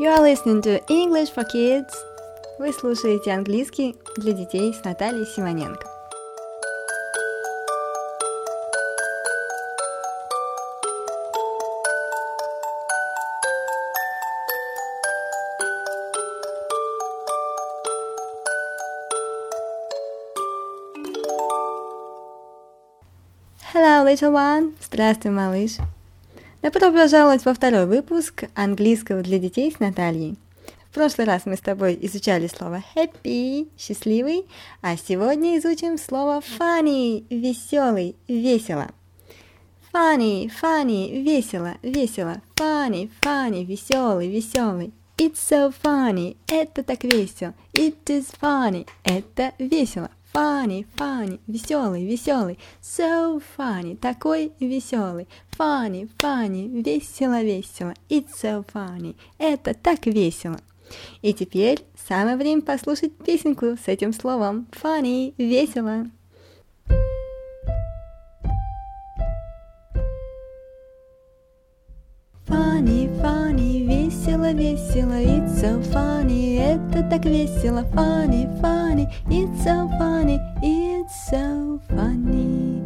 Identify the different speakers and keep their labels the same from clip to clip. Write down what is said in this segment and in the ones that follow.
Speaker 1: You are listening to English for Kids. Вы слушаете английский для детей с Натальей Симоненко. Hello, little one! Здравствуй, малыш! Добро пожаловать во второй выпуск английского для детей с Натальей. В прошлый раз мы с тобой изучали слово happy, счастливый, а сегодня изучим слово funny, веселый, весело. Funny, funny, весело, весело. Funny, funny, веселый, веселый. It's so funny, это так весело. It is funny, это весело. Funny, funny, веселый, веселый. So funny, такой веселый. Funny, funny, весело, весело. It's so funny, это так весело. И теперь самое время послушать песенку с этим словом. Funny, весело. Funny, funny, весело, весело, it's so funny, это так весело, funny, funny, it's so funny, it's so funny.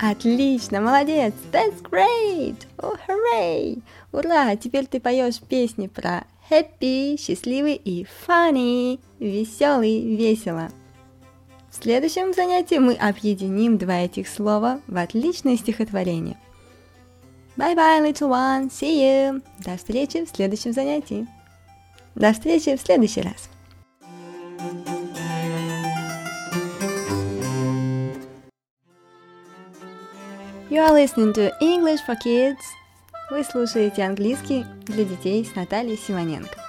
Speaker 1: Отлично, молодец, that's great, oh, hooray, ура, теперь ты поешь песни про happy, счастливый и funny, веселый, весело. В следующем занятии мы объединим два этих слова в отличное стихотворение. Bye bye, little one. See you. До встречи в следующем занятии. До встречи в следующий раз. You are listening to English for Kids. Вы слушаете английский для детей с Натальей Симоненко.